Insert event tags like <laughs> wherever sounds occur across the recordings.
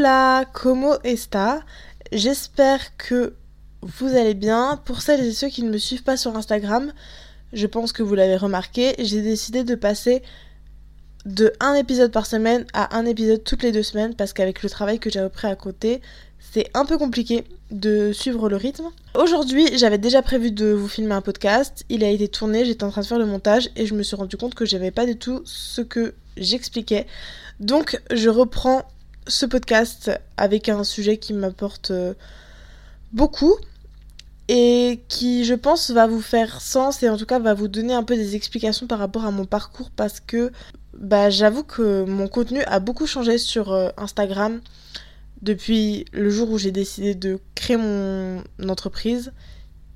Hola, como esta? J'espère que vous allez bien. Pour celles et ceux qui ne me suivent pas sur Instagram, je pense que vous l'avez remarqué, j'ai décidé de passer de un épisode par semaine à un épisode toutes les deux semaines parce qu'avec le travail que j'ai repris à côté, c'est un peu compliqué de suivre le rythme. Aujourd'hui, j'avais déjà prévu de vous filmer un podcast, il a été tourné, j'étais en train de faire le montage et je me suis rendu compte que j'avais pas du tout ce que j'expliquais. Donc, je reprends ce podcast avec un sujet qui m'apporte euh, beaucoup et qui je pense va vous faire sens et en tout cas va vous donner un peu des explications par rapport à mon parcours parce que bah j'avoue que mon contenu a beaucoup changé sur euh, Instagram depuis le jour où j'ai décidé de créer mon entreprise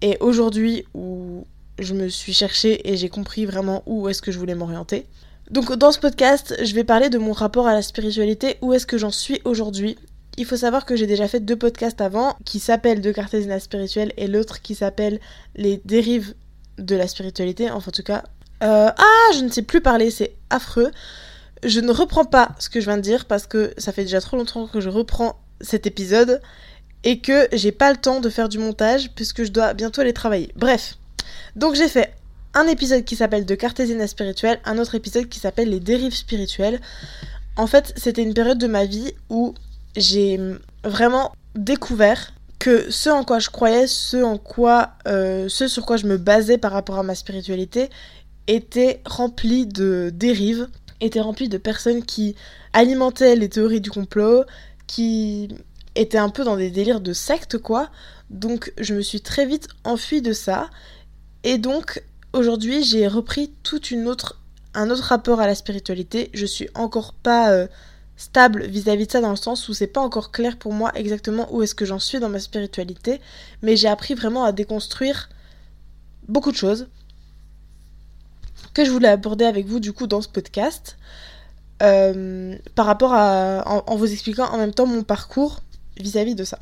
et aujourd'hui où je me suis cherchée et j'ai compris vraiment où est-ce que je voulais m'orienter. Donc dans ce podcast, je vais parler de mon rapport à la spiritualité, où est-ce que j'en suis aujourd'hui. Il faut savoir que j'ai déjà fait deux podcasts avant qui s'appellent De Cartésina spirituelle et l'autre qui s'appelle Les dérives de la spiritualité, enfin en tout cas. Euh, ah, je ne sais plus parler, c'est affreux. Je ne reprends pas ce que je viens de dire parce que ça fait déjà trop longtemps que je reprends cet épisode et que j'ai pas le temps de faire du montage puisque je dois bientôt aller travailler. Bref. Donc j'ai fait un épisode qui s'appelle De Cartésienne spirituelle, un autre épisode qui s'appelle Les dérives spirituelles. En fait, c'était une période de ma vie où j'ai vraiment découvert que ce en quoi je croyais, ce en quoi, euh, ce sur quoi je me basais par rapport à ma spiritualité, était rempli de dérives, était rempli de personnes qui alimentaient les théories du complot, qui étaient un peu dans des délires de secte quoi. Donc je me suis très vite enfuie de ça. Et donc aujourd'hui, j'ai repris toute une autre, un autre rapport à la spiritualité. Je suis encore pas euh, stable vis-à-vis de ça dans le sens où c'est pas encore clair pour moi exactement où est-ce que j'en suis dans ma spiritualité, mais j'ai appris vraiment à déconstruire beaucoup de choses que je voulais aborder avec vous du coup dans ce podcast euh, par rapport à en, vous expliquant en même temps mon parcours vis-à-vis -vis de ça.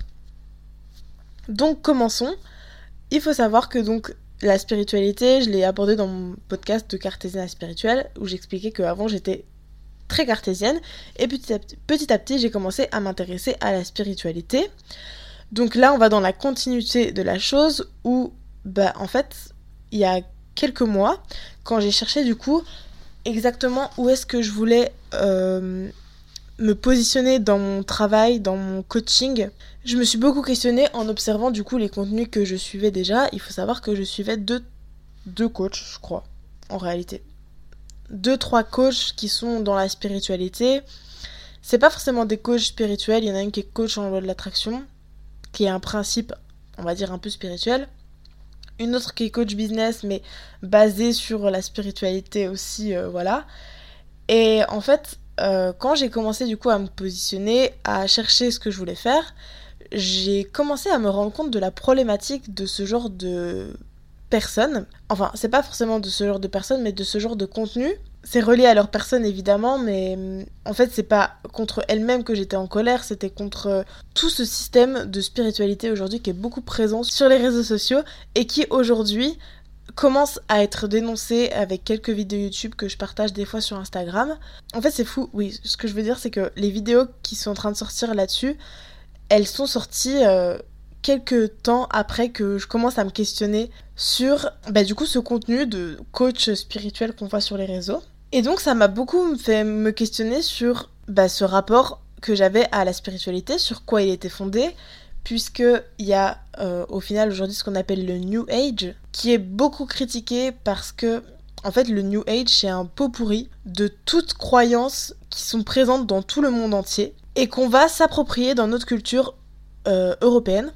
Donc commençons. Il faut savoir que donc la spiritualité, je l'ai abordé dans mon podcast de cartésienne spirituelle où j'expliquais qu'avant j'étais très cartésienne et petit à petit, petit, à petit j'ai commencé à m'intéresser à la spiritualité. Donc là on va dans la continuité de la chose où bah en fait il y a quelques mois quand j'ai cherché du coup exactement où est-ce que je voulais euh, me positionner dans mon travail, dans mon coaching, je me suis beaucoup questionnée en observant du coup les contenus que je suivais déjà. Il faut savoir que je suivais deux, deux coachs, je crois, en réalité. Deux, trois coachs qui sont dans la spiritualité. C'est pas forcément des coachs spirituels, il y en a un qui est coach en loi de l'attraction, qui est un principe, on va dire, un peu spirituel. Une autre qui est coach business, mais basée sur la spiritualité aussi, euh, voilà. Et en fait, euh, quand j'ai commencé du coup à me positionner, à chercher ce que je voulais faire, j'ai commencé à me rendre compte de la problématique de ce genre de personnes. Enfin, c'est pas forcément de ce genre de personnes, mais de ce genre de contenu. C'est relié à leur personne évidemment, mais mm, en fait, c'est pas contre elles-mêmes que j'étais en colère, c'était contre tout ce système de spiritualité aujourd'hui qui est beaucoup présent sur les réseaux sociaux et qui aujourd'hui commence à être dénoncé avec quelques vidéos YouTube que je partage des fois sur Instagram. En fait, c'est fou. Oui, ce que je veux dire, c'est que les vidéos qui sont en train de sortir là-dessus, elles sont sorties euh, quelques temps après que je commence à me questionner sur, bah, du coup, ce contenu de coach spirituel qu'on voit sur les réseaux. Et donc, ça m'a beaucoup fait me questionner sur bah, ce rapport que j'avais à la spiritualité, sur quoi il était fondé, puisqu'il y a euh, au final aujourd'hui ce qu'on appelle le New Age, qui est beaucoup critiqué parce que, en fait, le New Age, c'est un pot pourri de toutes croyances qui sont présentes dans tout le monde entier et qu'on va s'approprier dans notre culture euh, européenne,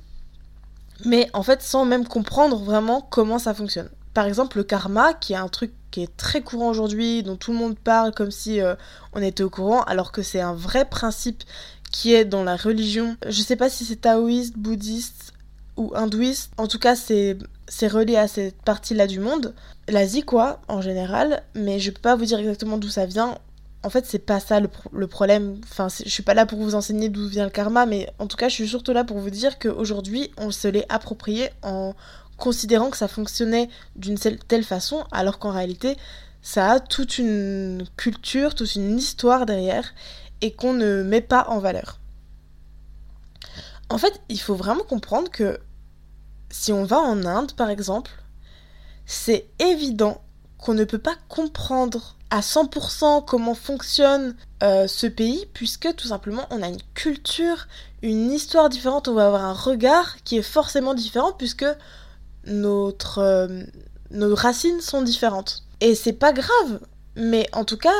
mais en fait sans même comprendre vraiment comment ça fonctionne. Par exemple, le karma, qui est un truc qui est très courant aujourd'hui, dont tout le monde parle comme si euh, on était au courant, alors que c'est un vrai principe qui est dans la religion. Je sais pas si c'est taoïste, bouddhiste ou hindouiste. En tout cas, c'est relié à cette partie-là du monde. L'Asie, quoi, en général. Mais je peux pas vous dire exactement d'où ça vient. En fait, c'est pas ça le, problème. Enfin, je suis pas là pour vous enseigner d'où vient le karma, mais en tout cas, je suis surtout là pour vous dire qu'aujourd'hui, on se l'est approprié en considérant que ça fonctionnait d'une telle façon, alors qu'en réalité, ça a toute une culture, toute une histoire derrière et qu'on ne met pas en valeur. En fait, il faut vraiment comprendre que si on va en Inde, par exemple, c'est évident qu'on ne peut pas comprendre à 100% comment fonctionne euh, ce pays, puisque tout simplement on a une culture, une histoire différente, on va avoir un regard qui est forcément différent, puisque notre, euh, nos racines sont différentes. Et c'est pas grave, mais en tout cas,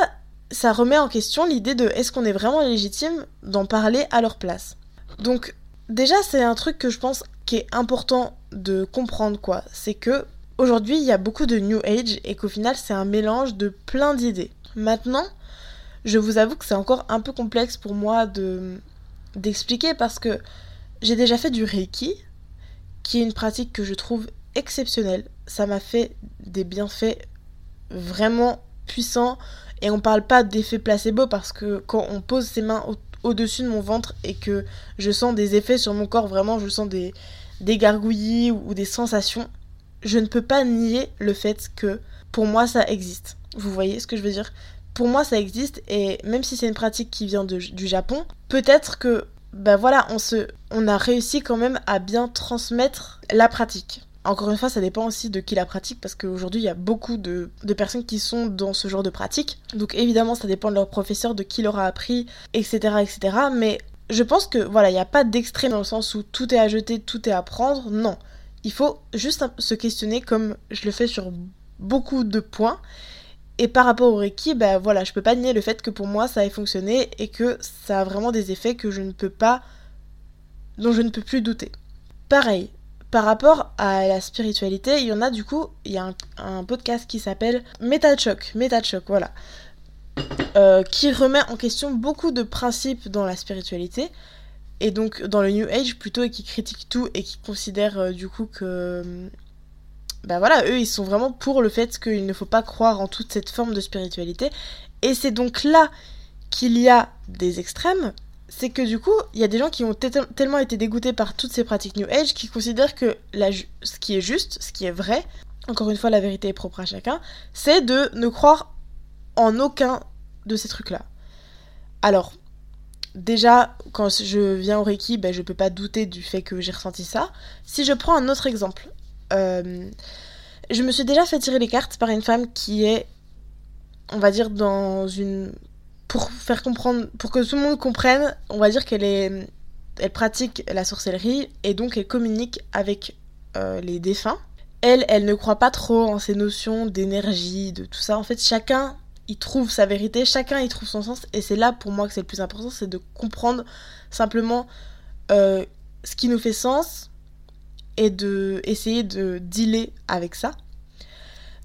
ça remet en question l'idée de est-ce qu'on est vraiment légitime d'en parler à leur place. Donc, déjà, c'est un truc que je pense qui est important de comprendre, quoi. C'est que aujourd'hui, il y a beaucoup de New Age et qu'au final, c'est un mélange de plein d'idées. Maintenant, je vous avoue que c'est encore un peu complexe pour moi de d'expliquer parce que j'ai déjà fait du Reiki, qui est une pratique que je trouve exceptionnelle. Ça m'a fait des bienfaits vraiment puissants et on parle pas d'effet placebo parce que quand on pose ses mains au-dessus de mon ventre et que je sens des effets sur mon corps, vraiment je sens des, des gargouillis ou des sensations, je ne peux pas nier le fait que pour moi ça existe. Vous voyez ce que je veux dire? Pour moi ça existe et même si c'est une pratique qui vient du Japon, peut-être que ben voilà, on se on a réussi quand même à bien transmettre la pratique. Encore une fois, ça dépend aussi de qui la pratique, parce qu'aujourd'hui, il y a beaucoup de, personnes qui sont dans ce genre de pratique. Donc évidemment, ça dépend de leur professeur, de qui leur a appris, etc. etc. Mais je pense que voilà, il n'y a pas d'extrême dans le sens où tout est à jeter, tout est à prendre. Non. Il faut juste se questionner comme je le fais sur beaucoup de points. Et par rapport au Reiki, ben voilà, je peux pas nier le fait que pour moi ça ait fonctionné et que ça a vraiment des effets que je ne peux pas. dont je ne peux plus douter. Pareil, par rapport à la spiritualité, il y en a du coup, il y a un, podcast qui s'appelle Meta Choc, voilà. Euh, qui remet en question beaucoup de principes dans la spiritualité et donc dans le New Age plutôt et qui critique tout et qui considère euh, du coup que ben voilà eux ils sont vraiment pour le fait qu'il ne faut pas croire en toute cette forme de spiritualité et c'est donc là qu'il y a des extrêmes c'est que du coup il y a des gens qui ont tellement été dégoûtés par toutes ces pratiques New Age qui considèrent que ce qui est juste ce qui est vrai encore une fois la vérité est propre à chacun c'est de ne croire en aucun de ces trucs-là. Alors, déjà, quand je viens au Reiki, ben, je peux pas douter du fait que j'ai ressenti ça. Si je prends un autre exemple, euh, je me suis déjà fait tirer les cartes par une femme qui est, on va dire, dans une... Pour faire comprendre, pour que tout le monde comprenne, on va dire qu'elle est... Elle pratique la sorcellerie et donc elle communique avec euh, les défunts. Elle, elle ne croit pas trop en ces notions d'énergie, de tout ça. En fait, chacun il trouve sa vérité, chacun y trouve son sens, et c'est là pour moi que c'est le plus important, c'est de comprendre simplement euh, ce qui nous fait sens et de essayer de dealer avec ça.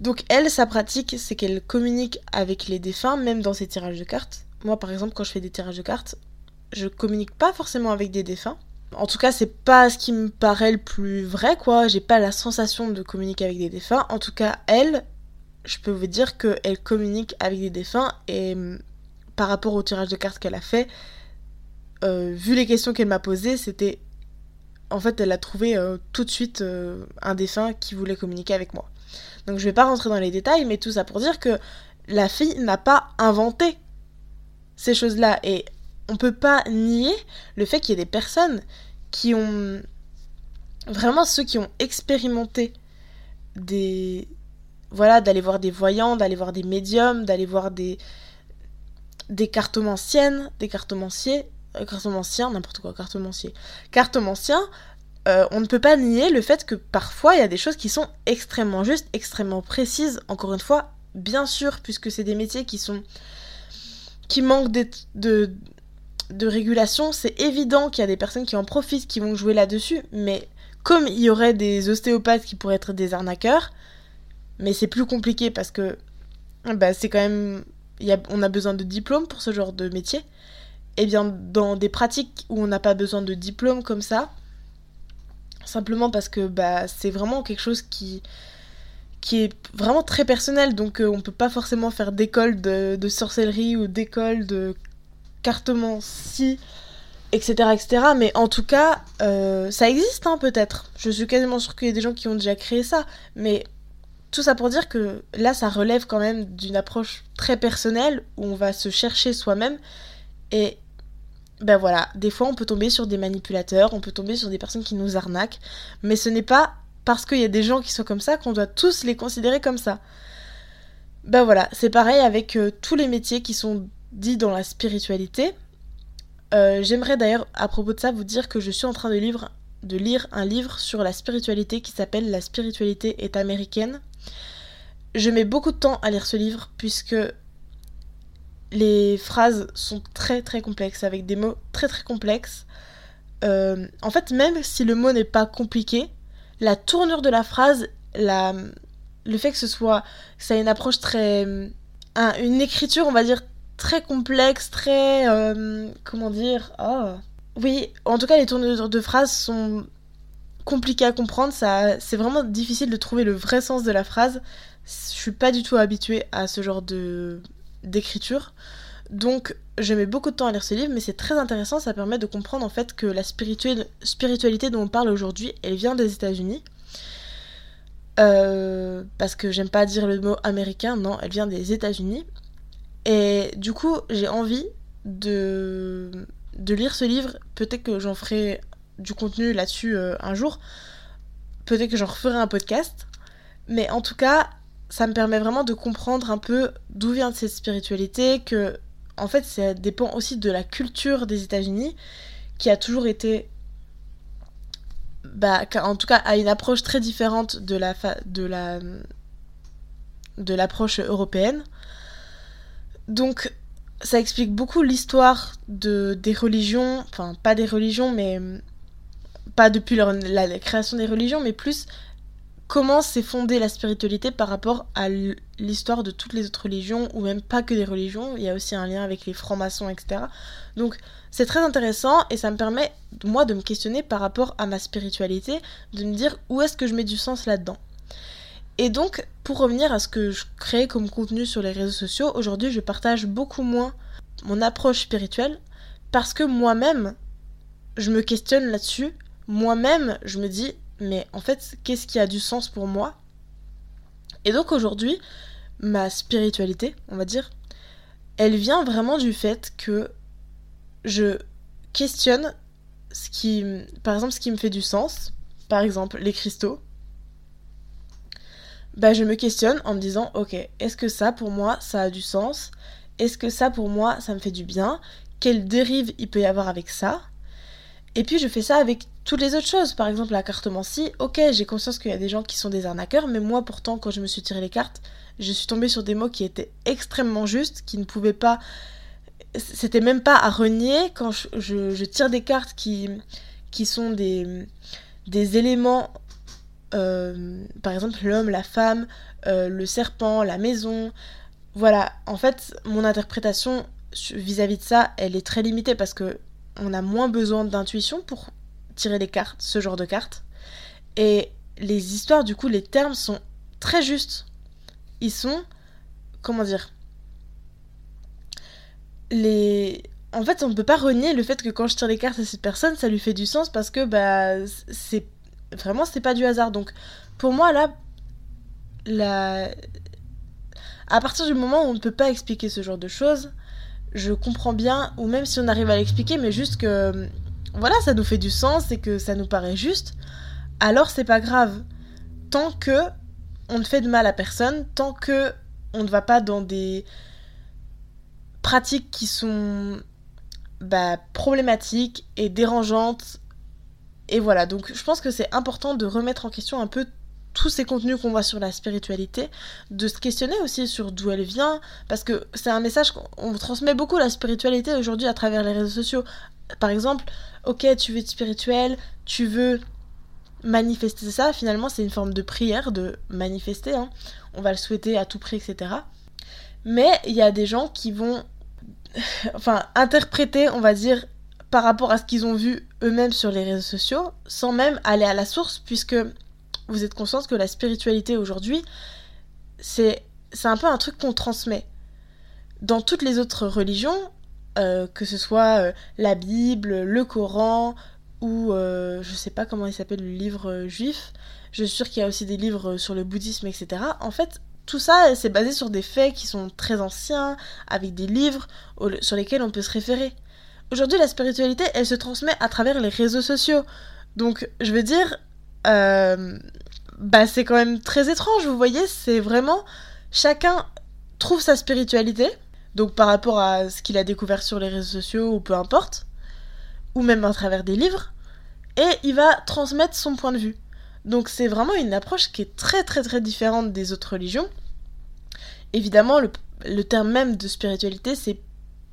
Donc elle, sa pratique, c'est qu'elle communique avec les défunts, même dans ses tirages de cartes. Moi, par exemple, quand je fais des tirages de cartes, je communique pas forcément avec des défunts. En tout cas, c'est pas ce qui me paraît le plus vrai, quoi. J'ai pas la sensation de communiquer avec des défunts. En tout cas, elle, je peux vous dire qu'elle communique avec des défunts et hum, par rapport au tirage de cartes qu'elle a fait, euh, vu les questions qu'elle m'a posées, c'était. En fait, elle a trouvé euh, tout de suite euh, un défunt qui voulait communiquer avec moi. Donc je vais pas rentrer dans les détails, mais tout ça pour dire que la fille n'a pas inventé ces choses-là. Et on peut pas nier le fait qu'il y ait des personnes qui ont. Vraiment ceux qui ont expérimenté des, voilà, d'aller voir des voyants, d'aller voir des médiums, d'aller voir des, des cartomanciennes, des cartomanciers, euh, cartomanciens, n'importe quoi, cartomanciers. Cartomanciens, euh, on ne peut pas nier le fait que parfois il y a des choses qui sont extrêmement justes, extrêmement précises, encore une fois, bien sûr, puisque c'est des métiers qui sont. qui manquent de, de, régulation, c'est évident qu'il y a des personnes qui en profitent, qui vont jouer là-dessus, mais comme il y aurait des ostéopathes qui pourraient être des arnaqueurs, mais c'est plus compliqué parce que bah, c'est quand même. On a besoin de diplôme pour ce genre de métier. Et eh bien, dans des pratiques où on n'a pas besoin de diplôme comme ça, simplement parce que bah, c'est vraiment quelque chose qui, qui est vraiment très personnel. Donc, euh, on peut pas forcément faire d'école de, de, sorcellerie ou d'école de cartomancie, etc., etc. Mais en tout cas, euh, ça existe hein, peut-être. Je suis quasiment sûre qu'il y a des gens qui ont déjà créé ça. Mais tout ça pour dire que là, ça relève quand même d'une approche très personnelle où on va se chercher soi-même. Et ben voilà, des fois on peut tomber sur des manipulateurs, on peut tomber sur des personnes qui nous arnaquent, mais ce n'est pas parce qu'il y a des gens qui sont comme ça qu'on doit tous les considérer comme ça. Ben voilà, c'est pareil avec euh, tous les métiers qui sont dits dans la spiritualité. Euh, j'aimerais d'ailleurs à propos de ça vous dire que je suis en train de, de lire un livre sur la spiritualité qui s'appelle La spiritualité est américaine. Je mets beaucoup de temps à lire ce livre puisque les phrases sont très très complexes, avec des mots très très complexes. Euh, en fait, même si le mot n'est pas compliqué, la tournure de la phrase, le fait que ce soit, ça a une approche très, une écriture, on va dire très complexe, très, euh, comment dire, oh. oui, en tout cas les tournures de phrases sont compliquées à comprendre, ça, c'est vraiment difficile de trouver le vrai sens de la phrase. Je suis pas du tout habituée à ce genre de d'écriture. Donc je mets beaucoup de temps à lire ce livre, mais c'est très intéressant, ça permet de comprendre en fait que la spiritualité dont on parle aujourd'hui, elle vient des États-Unis. Euh, parce que j'aime pas dire le mot américain, non, elle vient des États-Unis. Et du coup, j'ai envie de, de lire ce livre. Peut-être que j'en ferai du contenu là-dessus euh, un jour. Peut-être que j'en referai un podcast. Mais en tout cas, ça me permet vraiment de comprendre un peu d'où vient cette spiritualité, que en fait ça dépend aussi de la culture des États-Unis, qui a toujours été, bah, en tout cas, a une approche très différente de la de la de l'approche européenne. Donc ça explique beaucoup l'histoire de des religions, enfin pas des religions, mais pas depuis la création des religions, mais plus comment s'est fondée la spiritualité par rapport à l'histoire de toutes les autres religions, ou même pas que des religions, il y a aussi un lien avec les francs-maçons, etc. Donc c'est très intéressant et ça me permet, moi, de me questionner par rapport à ma spiritualité, de me dire où est-ce que je mets du sens là-dedans. Et donc, pour revenir à ce que je crée comme contenu sur les réseaux sociaux, aujourd'hui je partage beaucoup moins mon approche spirituelle parce que moi-même, je me questionne là-dessus. Moi-même, je me dis, mais en fait, qu'est-ce qui a du sens pour moi? Et donc aujourd'hui, ma spiritualité, on va dire, elle vient vraiment du fait que je questionne ce qui, par exemple, ce qui me fait du sens, par exemple les cristaux. Bah, je me questionne en me disant, ok, est-ce que ça pour moi, ça a du sens? Est-ce que ça pour moi, ça me fait du bien? Quelle dérive il peut y avoir avec ça? Et puis je fais ça avec toutes les autres choses. Par exemple, la cartomancie, ok, j'ai conscience qu'il y a des gens qui sont des arnaqueurs, mais moi pourtant, quand je me suis tiré les cartes, je suis tombée sur des mots qui étaient extrêmement justes, qui ne pouvaient pas. C'était même pas à renier quand je, tire des cartes qui, qui sont des, des éléments. Euh, par exemple, l'homme, la femme, euh, le serpent, la maison. Voilà, en fait, mon interprétation vis-à-vis -vis de ça, elle est très limitée parce que on a moins besoin d'intuition pour tirer les cartes, ce genre de cartes. Et les histoires, du coup, les termes sont très justes. Ils sont. Comment dire Les. En fait, on ne peut pas renier le fait que quand je tire les cartes à cette personne, ça lui fait du sens parce que, bah, c'est. Vraiment, c'est pas du hasard. Donc, pour moi, là. La. À partir du moment où on ne peut pas expliquer ce genre de choses, je comprends bien, ou même si on arrive à l'expliquer, mais juste que voilà, ça nous fait du sens et que ça nous paraît juste, alors c'est pas grave. Tant que on ne fait de mal à personne, tant que on ne va pas dans des pratiques qui sont bah, problématiques et dérangeantes. Et voilà, donc je pense que c'est important de remettre en question un peu tous ces contenus qu'on voit sur la spiritualité, de se questionner aussi sur d'où elle vient, parce que c'est un message qu'on transmet beaucoup la spiritualité aujourd'hui à travers les réseaux sociaux. Par exemple, ok, tu veux être spirituel, tu veux manifester ça, finalement c'est une forme de prière, de manifester, hein. on va le souhaiter à tout prix, etc. Mais il y a des gens qui vont, <laughs> enfin, interpréter, on va dire, par rapport à ce qu'ils ont vu eux-mêmes sur les réseaux sociaux, sans même aller à la source, puisque vous êtes consciente que la spiritualité aujourd'hui, c'est un peu un truc qu'on transmet. Dans toutes les autres religions, euh, que ce soit euh, la Bible, le Coran, ou euh, je sais pas comment il s'appelle le livre juif, je suis sûre qu'il y a aussi des livres sur le bouddhisme, etc. En fait, tout ça, c'est basé sur des faits qui sont très anciens, avec des livres sur lesquels on peut se référer. Aujourd'hui, la spiritualité, elle se transmet à travers les réseaux sociaux. Donc, je veux dire, euh, bah, c'est quand même très étrange, vous voyez, c'est vraiment chacun trouve sa spiritualité, donc par rapport à ce qu'il a découvert sur les réseaux sociaux ou peu importe, ou même à travers des livres, et il va transmettre son point de vue. Donc c'est vraiment une approche qui est très très très différente des autres religions. Évidemment, le, le terme même de spiritualité, c'est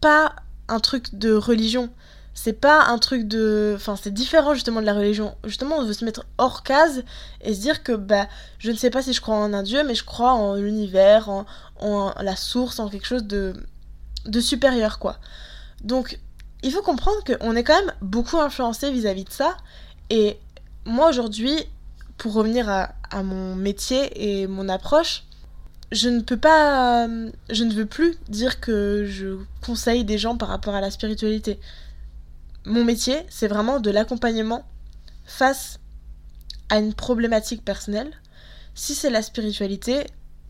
pas un truc de religion. C'est pas un truc de. Enfin, c'est différent justement de la religion. Justement, on veut se mettre hors case et se dire que, bah, je ne sais pas si je crois en un dieu, mais je crois en l'univers, en, la source, en quelque chose de, de supérieur, quoi. Donc, il faut comprendre qu'on est quand même beaucoup influencé vis-à-vis de ça. Et moi, aujourd'hui, pour revenir à mon métier et mon approche, je ne peux pas, je ne veux plus dire que je conseille des gens par rapport à la spiritualité. Mon métier, c'est vraiment de l'accompagnement face à une problématique personnelle. Si c'est la spiritualité,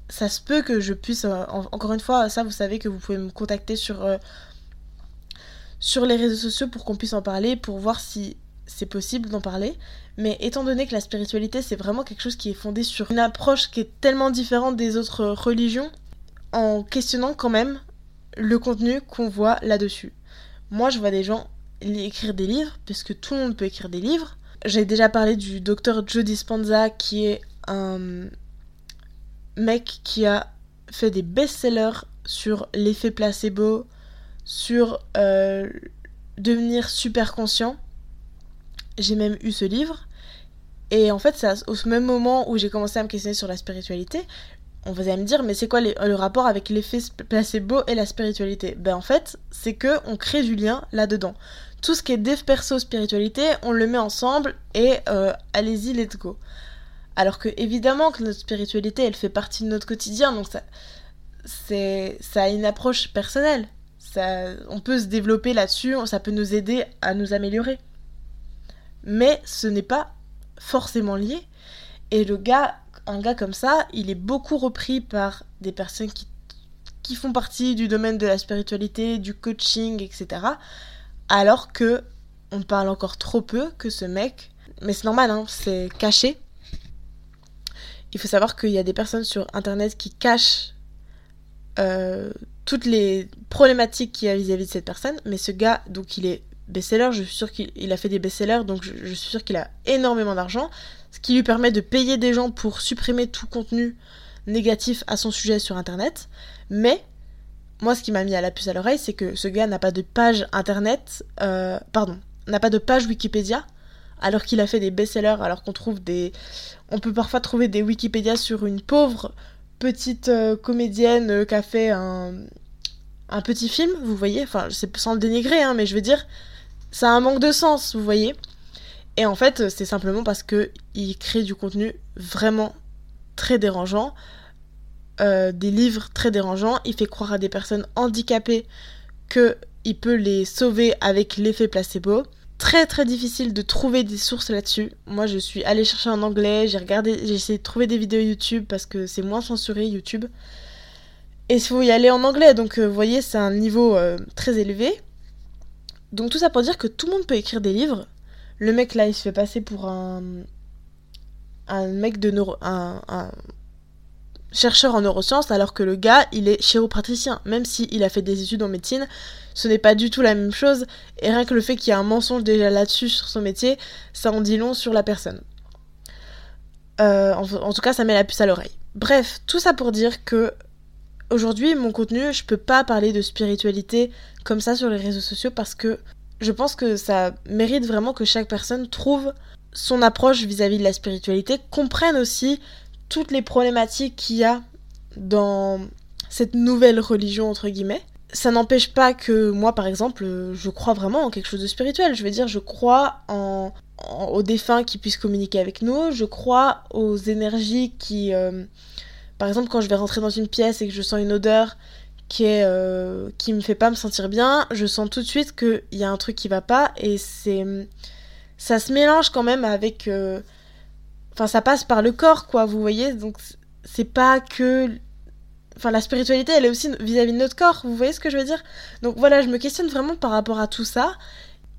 ça se peut que je puisse, euh, encore une fois, ça vous savez que vous pouvez me contacter sur, euh, sur les réseaux sociaux pour qu'on puisse en parler, pour voir si c'est possible d'en parler. Mais étant donné que la spiritualité, c'est vraiment quelque chose qui est fondé sur une approche qui est tellement différente des autres religions, en questionnant quand même le contenu qu'on voit là-dessus. Moi, je vois des gens écrire des livres, puisque tout le monde peut écrire des livres. J'ai déjà parlé du docteur Joe Dispenza, qui est un mec qui a fait des best-sellers sur l'effet placebo, sur euh, devenir super conscient. J'ai même eu ce livre. Et en fait, c'est au même moment où j'ai commencé à me questionner sur la spiritualité, on va me dire, mais c'est quoi le rapport avec l'effet placebo et la spiritualité? Ben en fait, c'est que on crée du lien là-dedans. Tout ce qui est dev perso spiritualité, on le met ensemble et euh, allez-y, let's go. Alors que évidemment que notre spiritualité, elle fait partie de notre quotidien, donc ça, c'est, ça a une approche personnelle. Ça, on peut se développer là-dessus, ça peut nous aider à nous améliorer. Mais ce n'est pas forcément lié. Et le gars, un gars comme ça, il est beaucoup repris par des personnes qui, qui font partie du domaine de la spiritualité, du coaching, etc. Alors que on parle encore trop peu que ce mec, mais c'est normal, hein, c'est caché. Il faut savoir qu'il y a des personnes sur internet qui cachent euh, toutes les problématiques qu'il y a vis-à-vis de cette personne, mais ce gars, donc il est best-seller, je suis sûre qu'il a fait des best-sellers, donc je, je suis sûre qu'il a énormément d'argent, ce qui lui permet de payer des gens pour supprimer tout contenu négatif à son sujet sur internet, mais moi ce qui m'a mis à la puce à l'oreille, c'est que ce gars n'a pas de page internet, euh, pardon, n'a pas de page Wikipédia, alors qu'il a fait des best-sellers, alors qu'on trouve des... On peut parfois trouver des Wikipédia sur une pauvre petite euh, comédienne euh, qui a fait un, un petit film, vous voyez, enfin, c'est sans le dénigrer, hein, mais je veux dire, ça a un manque de sens, vous voyez. Et en fait, c'est simplement parce que il crée du contenu vraiment très dérangeant, euh, des livres très dérangeants. Il fait croire à des personnes handicapées que il peut les sauver avec l'effet placebo. Très très difficile de trouver des sources là-dessus. Moi, je suis allée chercher en anglais, j'ai regardé, j'ai essayé de trouver des vidéos YouTube parce que c'est moins censuré YouTube. Et il faut y aller en anglais, donc euh, vous voyez, c'est un niveau euh, très élevé. Donc tout ça pour dire que tout le monde peut écrire des livres. Le mec là, il se fait passer pour un un mec de neuro un, chercheur en neurosciences alors que le gars, il est chiropraticien. Même s'il a fait des études en médecine, ce n'est pas du tout la même chose. Et rien que le fait qu'il y ait un mensonge déjà là-dessus sur son métier, ça en dit long sur la personne. Euh, en, en, tout cas, ça met la puce à l'oreille. Bref, tout ça pour dire que aujourd'hui, mon contenu, je peux pas parler de spiritualité comme ça sur les réseaux sociaux parce que je pense que ça mérite vraiment que chaque personne trouve son approche vis-à-vis -vis de la spiritualité, comprenne aussi toutes les problématiques qu'il y a dans cette nouvelle religion entre guillemets. Ça n'empêche pas que moi par exemple je crois vraiment en quelque chose de spirituel. Je veux dire je crois en, en aux défunts qui puissent communiquer avec nous, je crois aux énergies qui euh, par exemple quand je vais rentrer dans une pièce et que je sens une odeur qui est euh, qui me fait pas me sentir bien, je sens tout de suite qu'il y a un truc qui va pas et c'est ça se mélange quand même avec euh, Enfin, ça passe par le corps, quoi, vous voyez. Donc, c'est pas que. Enfin, la spiritualité, elle est aussi vis-à-vis de notre corps, vous voyez ce que je veux dire? Donc voilà, je me questionne vraiment par rapport à tout ça.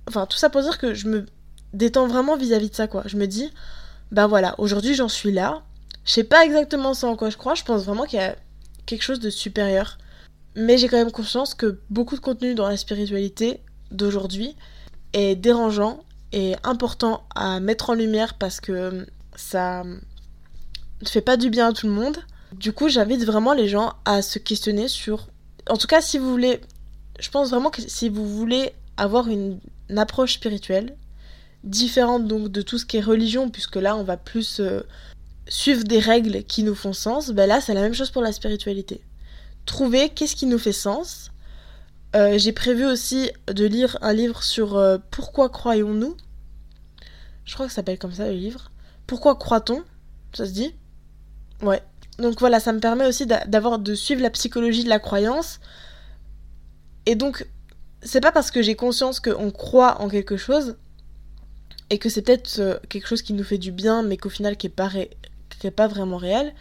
Enfin, tout ça pour dire que je me détends vraiment vis-à-vis de ça, quoi. Je me dis, bah voilà, aujourd'hui j'en suis là. Je sais pas exactement ça en quoi je crois, je pense vraiment qu'il y a quelque chose de supérieur. Mais j'ai quand même conscience que beaucoup de contenu dans la spiritualité d'aujourd'hui est dérangeant et important à mettre en lumière parce que ça ne fait pas du bien à tout le monde. Du coup, j'invite vraiment les gens à se questionner sur... En tout cas, si vous voulez... Je pense vraiment que si vous voulez avoir une, approche spirituelle, différente donc de tout ce qui est religion, puisque là, on va plus euh, suivre des règles qui nous font sens, ben là, c'est la même chose pour la spiritualité. Trouver qu'est-ce qui nous fait sens? Euh, j'ai prévu aussi de lire un livre sur euh, pourquoi croyons-nous? Je crois que ça s'appelle comme ça le livre. Pourquoi croit-on? Ça se dit? Ouais. Donc voilà, ça me permet aussi d'avoir de suivre la psychologie de la croyance. Et donc, c'est pas parce que j'ai conscience qu'on croit en quelque chose et que c'est peut-être euh, quelque chose qui nous fait du bien, mais qu'au final qui est pas, pas vraiment réel,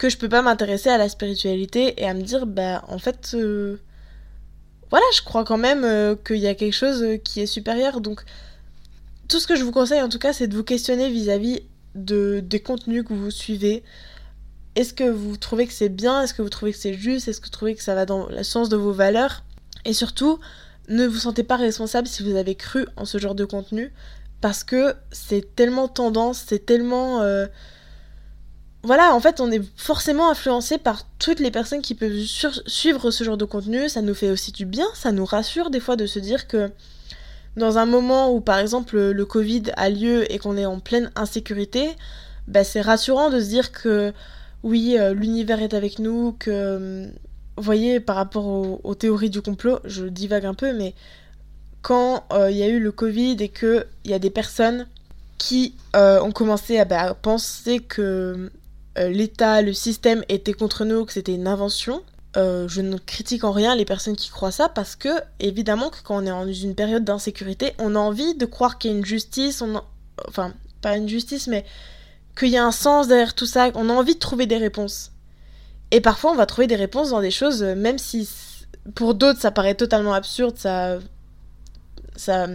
que je peux pas m'intéresser à la spiritualité et à me dire, bah en fait, euh, voilà, je crois quand même euh, qu'il y a quelque chose qui est supérieur. Donc, tout ce que je vous conseille en tout cas, c'est de vous questionner vis-à-vis de, des contenus que vous suivez, est-ce que vous trouvez que c'est bien? Est-ce que vous trouvez que c'est juste? Est-ce que vous trouvez que ça va dans le sens de vos valeurs? Et surtout, ne vous sentez pas responsable si vous avez cru en ce genre de contenu parce que c'est tellement tendance, c'est tellement... Euh, voilà, en fait, on est forcément influencé par toutes les personnes qui peuvent suivre ce genre de contenu. Ça nous fait aussi du bien, ça nous rassure des fois de se dire que dans un moment où, par exemple, le Covid a lieu et qu'on est en pleine insécurité, bah, c'est rassurant de se dire que oui, euh, l'univers est avec nous, que, euh, vous voyez, par rapport aux, théories du complot, je divague un peu, mais quand euh, il y a eu le Covid et qu'il y a des personnes qui ont commencé à, bah, penser que l'État, le système était contre nous, que c'était une invention, je ne critique en rien les personnes qui croient ça parce que, évidemment, que quand on est dans une période d'insécurité, on a envie de croire qu'il y a une justice, on enfin, pas une justice, mais qu'il y a un sens derrière tout ça, on a envie de trouver des réponses. Et parfois, on va trouver des réponses dans des choses, euh, même si pour d'autres ça paraît totalement absurde, ça, ça,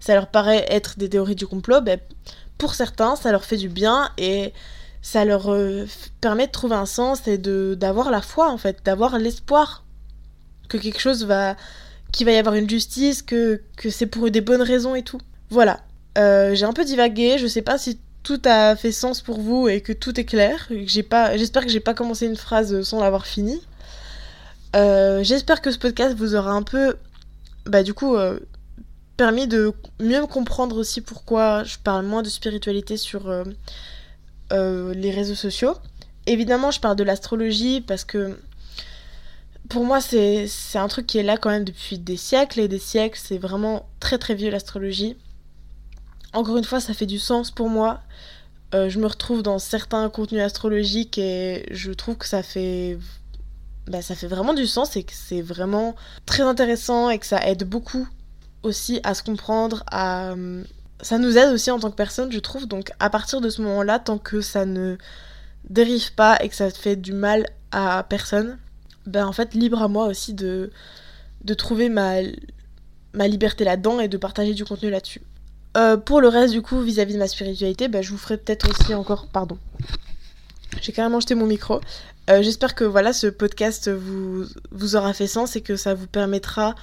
ça leur paraît être des théories du complot, ben, pour certains, ça leur fait du bien et ça leur euh, permet de trouver un sens et de d'avoir la foi en fait, d'avoir l'espoir que quelque chose va, qu'il va y avoir une justice, que, que c'est pour des bonnes raisons et tout. Voilà. Euh, j'ai un peu divagué, je sais pas si tout a fait sens pour vous et que tout est clair. J'ai pas, j'espère que j'ai pas commencé une phrase sans l'avoir fini. Euh, j'espère que ce podcast vous aura un peu, bah du coup, permis de mieux comprendre aussi pourquoi je parle moins de spiritualité sur euh, les réseaux sociaux. Évidemment, je parle de l'astrologie parce que pour moi, c'est un truc qui est là quand même depuis des siècles et des siècles. C'est vraiment très très vieux l'astrologie encore une fois, ça fait du sens pour moi. Euh, je me retrouve dans certains contenus astrologiques et je trouve que ça fait, bah, ça fait vraiment du sens et que c'est vraiment très intéressant et que ça aide beaucoup aussi à se comprendre, à... ça nous aide aussi en tant que personne, je trouve. Donc à partir de ce moment-là, tant que ça ne dérive pas et que ça fait du mal à personne, ben en fait libre à moi aussi de, de trouver ma, ma liberté là-dedans et de partager du contenu là-dessus. Euh, pour le reste, du coup, vis-à-vis de ma spiritualité, bah, je vous ferai peut-être aussi encore. Pardon. J'ai carrément jeté mon micro. Euh, j'espère que voilà, ce podcast vous, vous aura fait sens et que ça vous permettra,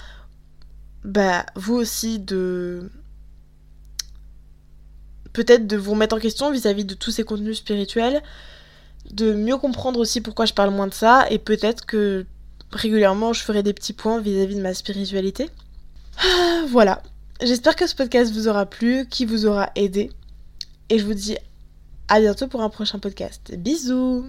bah, vous aussi, de. Peut-être de vous remettre en question vis-à-vis de tous ces contenus spirituels, de mieux comprendre aussi pourquoi je parle moins de ça, et peut-être que régulièrement je ferai des petits points vis-à-vis de ma spiritualité. Ah, voilà. J'espère que ce podcast vous aura plu, qui vous aura aidé. Et je vous dis à bientôt pour un prochain podcast. Bisous